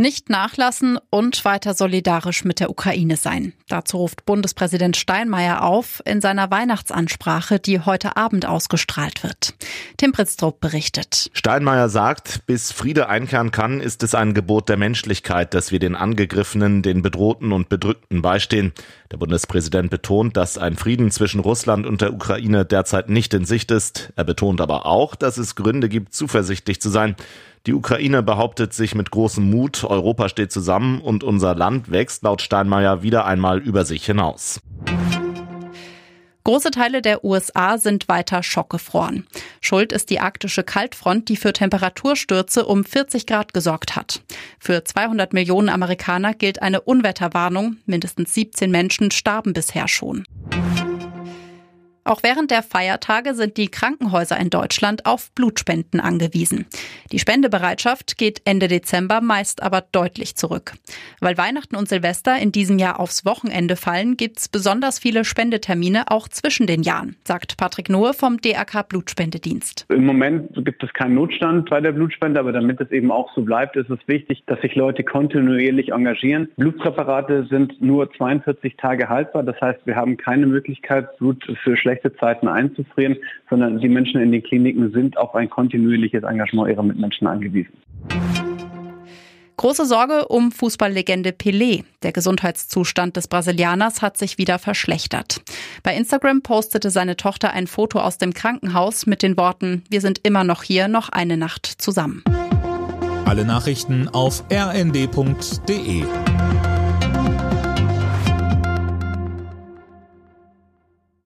Nicht nachlassen und weiter solidarisch mit der Ukraine sein. Dazu ruft Bundespräsident Steinmeier auf in seiner Weihnachtsansprache, die heute Abend ausgestrahlt wird. Tim Pritztrup berichtet. Steinmeier sagt, bis Friede einkehren kann, ist es ein Gebot der Menschlichkeit, dass wir den Angegriffenen, den Bedrohten und Bedrückten beistehen. Der Bundespräsident betont, dass ein Frieden zwischen Russland und der Ukraine derzeit nicht in Sicht ist. Er betont aber auch, dass es Gründe gibt, zuversichtlich zu sein. Die Ukraine behauptet sich mit großem Mut, Europa steht zusammen und unser Land wächst laut Steinmeier wieder einmal über sich hinaus. Große Teile der USA sind weiter schockgefroren. Schuld ist die arktische Kaltfront, die für Temperaturstürze um 40 Grad gesorgt hat. Für 200 Millionen Amerikaner gilt eine Unwetterwarnung. Mindestens 17 Menschen starben bisher schon. Auch während der Feiertage sind die Krankenhäuser in Deutschland auf Blutspenden angewiesen. Die Spendebereitschaft geht Ende Dezember meist aber deutlich zurück. Weil Weihnachten und Silvester in diesem Jahr aufs Wochenende fallen, gibt's besonders viele Spendetermine auch zwischen den Jahren, sagt Patrick Nohe vom DRK Blutspendedienst. Im Moment gibt es keinen Notstand bei der Blutspende, aber damit es eben auch so bleibt, ist es wichtig, dass sich Leute kontinuierlich engagieren. Blutpräparate sind nur 42 Tage haltbar, das heißt, wir haben keine Möglichkeit, Blut für schlechte Zeiten einzufrieren, sondern die Menschen in den Kliniken sind auf ein kontinuierliches Engagement ihrer Mitmenschen angewiesen. Große Sorge um Fußballlegende Pelé. Der Gesundheitszustand des Brasilianers hat sich wieder verschlechtert. Bei Instagram postete seine Tochter ein Foto aus dem Krankenhaus mit den Worten, wir sind immer noch hier, noch eine Nacht zusammen. Alle Nachrichten auf rnd.de